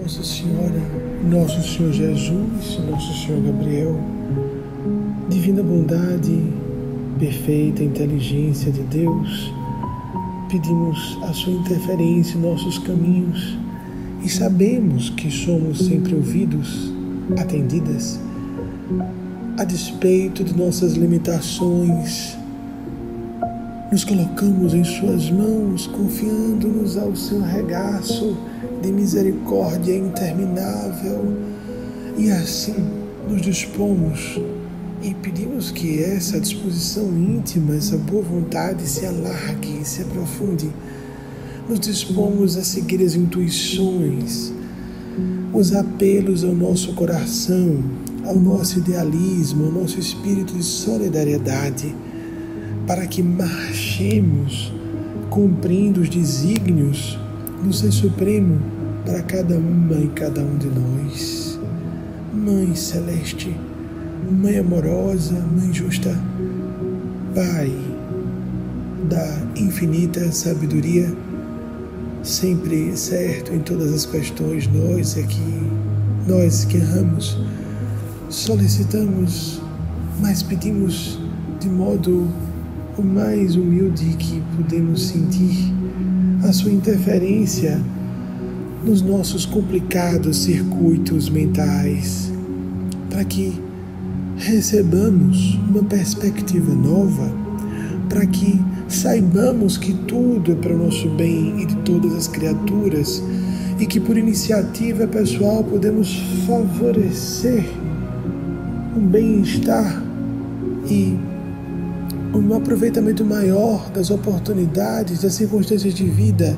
Nossa Senhora, Nosso Senhor Jesus, Nosso Senhor Gabriel, Divina Bondade, perfeita inteligência de Deus, pedimos a Sua interferência em nossos caminhos e sabemos que somos sempre ouvidos, atendidas, a despeito de nossas limitações nos colocamos em Suas mãos, confiando-nos ao Seu regaço de misericórdia interminável. E assim nos dispomos e pedimos que essa disposição íntima, essa boa vontade se alargue, se aprofunde. Nos dispomos a seguir as intuições, os apelos ao nosso coração, ao nosso idealismo, ao nosso espírito de solidariedade para que marchemos cumprindo os desígnios do Ser Supremo para cada uma e cada um de nós. Mãe Celeste, Mãe amorosa, Mãe justa, Pai da infinita sabedoria, sempre certo em todas as questões, nós aqui, nós que erramos, solicitamos, mas pedimos de modo o mais humilde que podemos sentir, a sua interferência nos nossos complicados circuitos mentais, para que recebamos uma perspectiva nova, para que saibamos que tudo é para o nosso bem e de todas as criaturas e que por iniciativa pessoal podemos favorecer um bem-estar e um aproveitamento maior das oportunidades, das circunstâncias de vida,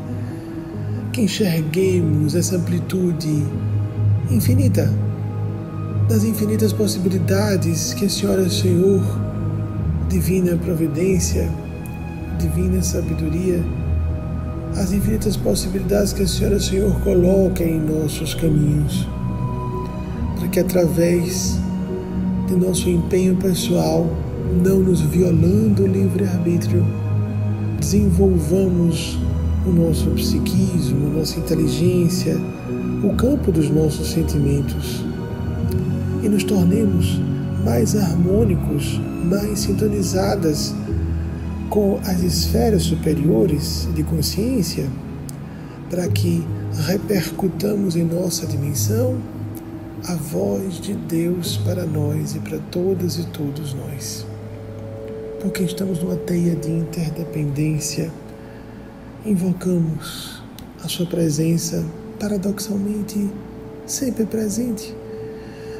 que enxerguemos essa amplitude infinita, das infinitas possibilidades que a Senhora Senhor, divina providência, divina sabedoria, as infinitas possibilidades que a Senhora Senhor coloca em nossos caminhos, para que através de nosso empenho pessoal, não nos violando o livre-arbítrio, desenvolvamos o nosso psiquismo, nossa inteligência, o campo dos nossos sentimentos e nos tornemos mais harmônicos, mais sintonizadas com as esferas superiores de consciência, para que repercutamos em nossa dimensão a voz de Deus para nós e para todas e todos nós porque estamos numa teia de interdependência, invocamos a Sua presença, paradoxalmente sempre presente,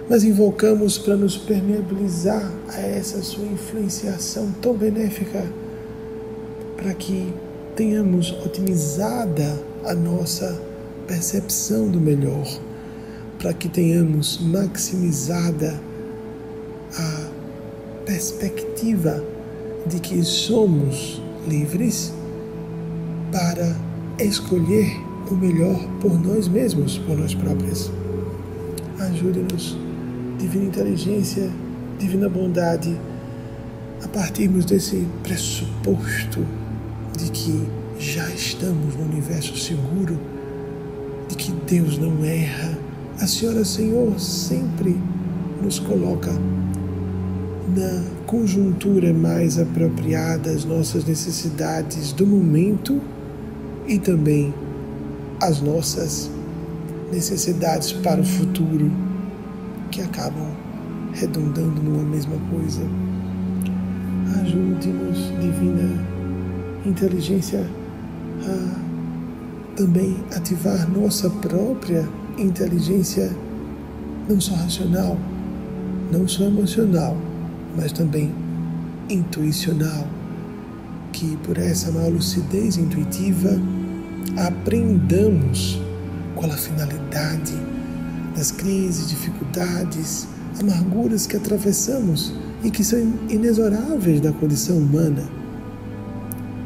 mas invocamos para nos permeabilizar a essa Sua influenciação tão benéfica, para que tenhamos otimizada a nossa percepção do melhor, para que tenhamos maximizada a perspectiva de que somos livres para escolher o melhor por nós mesmos, por nós próprios. Ajude-nos, Divina Inteligência, Divina Bondade, a partirmos desse pressuposto de que já estamos no universo seguro, de que Deus não erra. A Senhora Senhor sempre nos coloca na conjuntura mais apropriada às nossas necessidades do momento e também às nossas necessidades para o futuro, que acabam redundando numa mesma coisa. Ajude-nos, Divina Inteligência, a também ativar nossa própria inteligência, não só racional, não só emocional, mas também intuicional, que por essa maior lucidez intuitiva aprendamos qual a finalidade das crises, dificuldades, amarguras que atravessamos e que são inexoráveis da condição humana,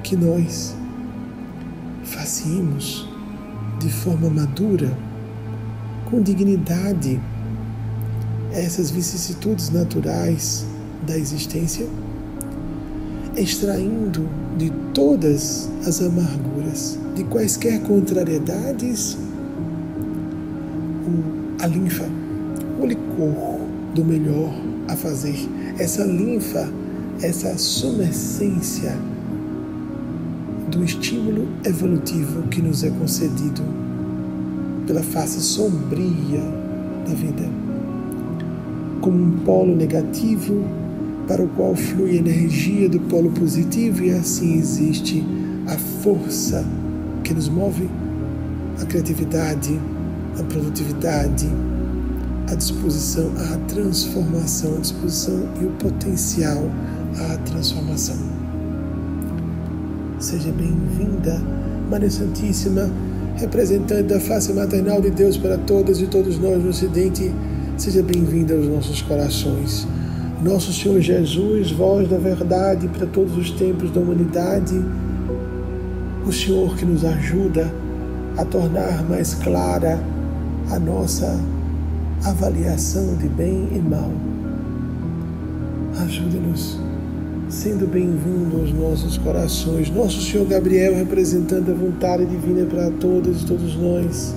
que nós façamos de forma madura, com dignidade, essas vicissitudes naturais da existência, extraindo de todas as amarguras, de quaisquer contrariedades, a linfa, o licor do melhor a fazer. Essa linfa, essa sumercência do estímulo evolutivo que nos é concedido pela face sombria da vida, como um polo negativo para o qual flui energia do polo positivo e assim existe a força que nos move, a criatividade, a produtividade, a disposição à transformação, a disposição e o potencial à transformação. Seja bem-vinda, Maria Santíssima, representante da face maternal de Deus para todas e todos nós no Ocidente. Seja bem-vinda aos nossos corações. Nosso Senhor Jesus, voz da verdade para todos os tempos da humanidade, o Senhor que nos ajuda a tornar mais clara a nossa avaliação de bem e mal. Ajude-nos, sendo bem-vindo aos nossos corações. Nosso Senhor Gabriel, representando a vontade divina para todas e todos nós.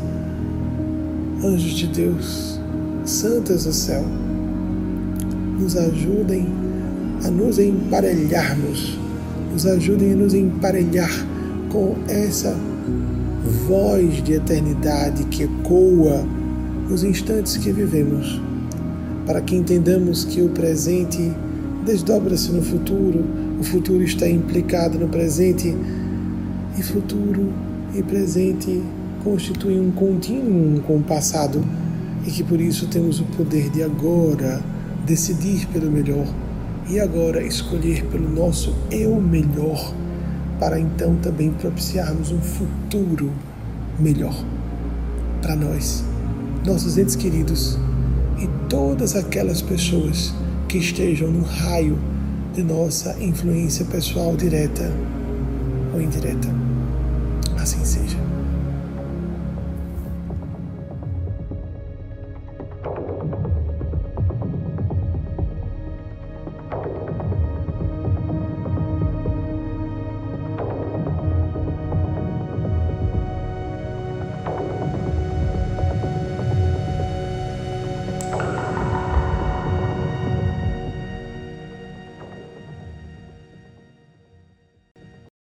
Anjos de Deus, santas do céu, nos ajudem a nos emparelharmos, nos ajudem a nos emparelhar com essa voz de eternidade que ecoa nos instantes que vivemos, para que entendamos que o presente desdobra-se no futuro, o futuro está implicado no presente, e futuro e presente constituem um contínuo com o passado, e que por isso temos o poder de agora decidir pelo melhor e agora escolher pelo nosso eu melhor, para então também propiciarmos um futuro melhor para nós nossos entes queridos e todas aquelas pessoas que estejam no raio de nossa influência pessoal direta ou indireta. Assim seja.